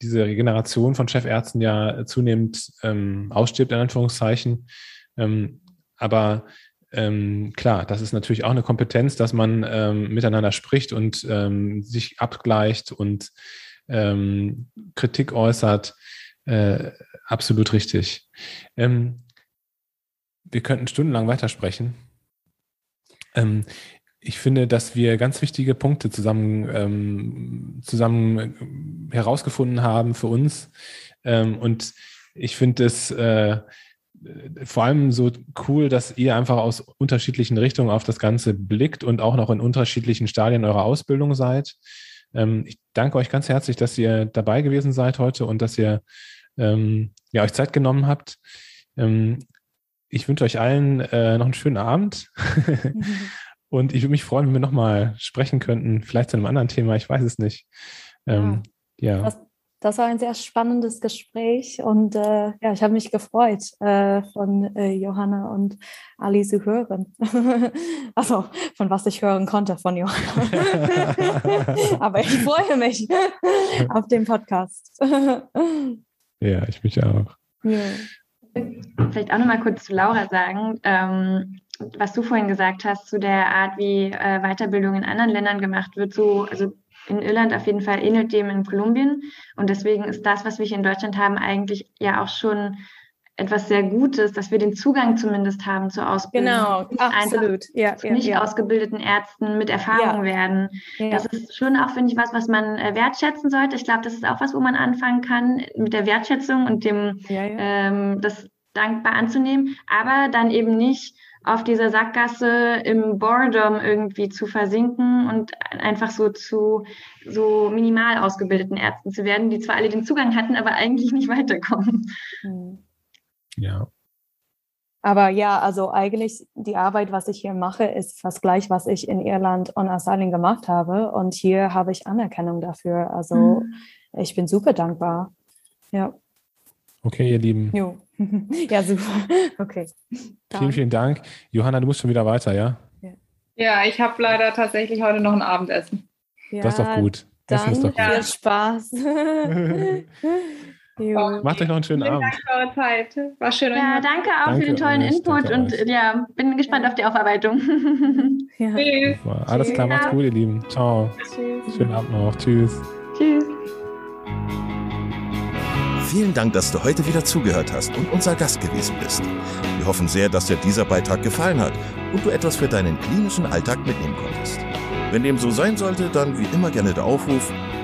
diese Regeneration von Chefärzten ja zunehmend ähm, ausstirbt, in Anführungszeichen. Ähm, aber ähm, klar, das ist natürlich auch eine Kompetenz, dass man ähm, miteinander spricht und ähm, sich abgleicht und ähm, Kritik äußert. Äh, absolut richtig. Ähm, wir könnten stundenlang weitersprechen. Ähm, ich finde, dass wir ganz wichtige Punkte zusammen, ähm, zusammen herausgefunden haben für uns. Ähm, und ich finde es äh, vor allem so cool, dass ihr einfach aus unterschiedlichen Richtungen auf das Ganze blickt und auch noch in unterschiedlichen Stadien eurer Ausbildung seid. Ähm, ich danke euch ganz herzlich, dass ihr dabei gewesen seid heute und dass ihr ähm, ja, euch Zeit genommen habt. Ähm, ich wünsche euch allen äh, noch einen schönen Abend. Und ich würde mich freuen, wenn wir nochmal sprechen könnten, vielleicht zu einem anderen Thema, ich weiß es nicht. Ähm, ja. ja. Das, das, war ein sehr spannendes Gespräch und äh, ja, ich habe mich gefreut, äh, von äh, Johanna und Ali zu hören. also von was ich hören konnte von Johanna. Aber ich freue mich auf den Podcast. Ja, ich mich auch. Ja. Vielleicht auch nochmal kurz zu Laura sagen, ähm, was du vorhin gesagt hast zu der Art, wie äh, Weiterbildung in anderen Ländern gemacht wird. So, also in Irland auf jeden Fall ähnelt dem in Kolumbien. Und deswegen ist das, was wir hier in Deutschland haben, eigentlich ja auch schon etwas sehr Gutes, dass wir den Zugang zumindest haben zur Ausbildung. Genau, absolut. Ja, zu ja, nicht ja. ausgebildeten Ärzten mit Erfahrung werden. Das ist schon auch, finde ich, was, was man äh, wertschätzen sollte. Ich glaube, das ist auch was, wo man anfangen kann mit der Wertschätzung und dem ähm, das dankbar anzunehmen, aber dann eben nicht auf dieser Sackgasse im Boredom irgendwie zu versinken und einfach so zu so minimal ausgebildeten Ärzten zu werden, die zwar alle den Zugang hatten, aber eigentlich nicht weiterkommen. Mhm. Ja. Aber ja, also eigentlich die Arbeit, was ich hier mache, ist fast gleich, was ich in Irland und Australien gemacht habe. Und hier habe ich Anerkennung dafür. Also mhm. ich bin super dankbar. Ja. Okay, ihr Lieben. Jo. ja, super. Okay. Dann. Vielen, vielen Dank. Johanna, du musst schon wieder weiter, ja? Ja, ich habe leider tatsächlich heute noch ein Abenessen. Ja, das ist doch gut. Dann viel Spaß. Macht euch noch einen schönen Abend. Danke für eure Zeit. War schön. Ja, danke auch danke für den tollen euch, Input und euch. ja, bin gespannt auf die Aufarbeitung. ja. Alles klar, macht's gut, ihr Lieben. Ciao. Tschüss. Schönen Abend noch. Tschüss. Tschüss. Vielen Dank, dass du heute wieder zugehört hast und unser Gast gewesen bist. Wir hoffen sehr, dass dir dieser Beitrag gefallen hat und du etwas für deinen klinischen Alltag mitnehmen konntest. Wenn dem so sein sollte, dann wie immer gerne der Aufruf,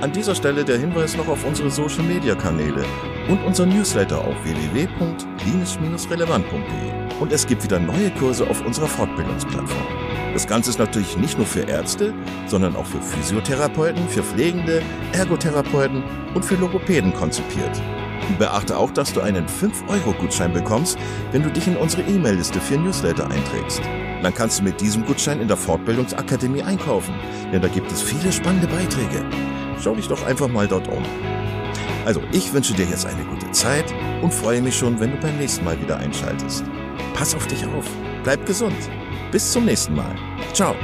An dieser Stelle der Hinweis noch auf unsere Social Media Kanäle und unser Newsletter auf www.klinisch-relevant.de. Und es gibt wieder neue Kurse auf unserer Fortbildungsplattform. Das Ganze ist natürlich nicht nur für Ärzte, sondern auch für Physiotherapeuten, für Pflegende, Ergotherapeuten und für Logopäden konzipiert. Beachte auch, dass du einen 5-Euro-Gutschein bekommst, wenn du dich in unsere E-Mail-Liste für Newsletter einträgst. Dann kannst du mit diesem Gutschein in der Fortbildungsakademie einkaufen, denn da gibt es viele spannende Beiträge. Schau dich doch einfach mal dort um. Also, ich wünsche dir jetzt eine gute Zeit und freue mich schon, wenn du beim nächsten Mal wieder einschaltest. Pass auf dich auf, bleib gesund. Bis zum nächsten Mal. Ciao.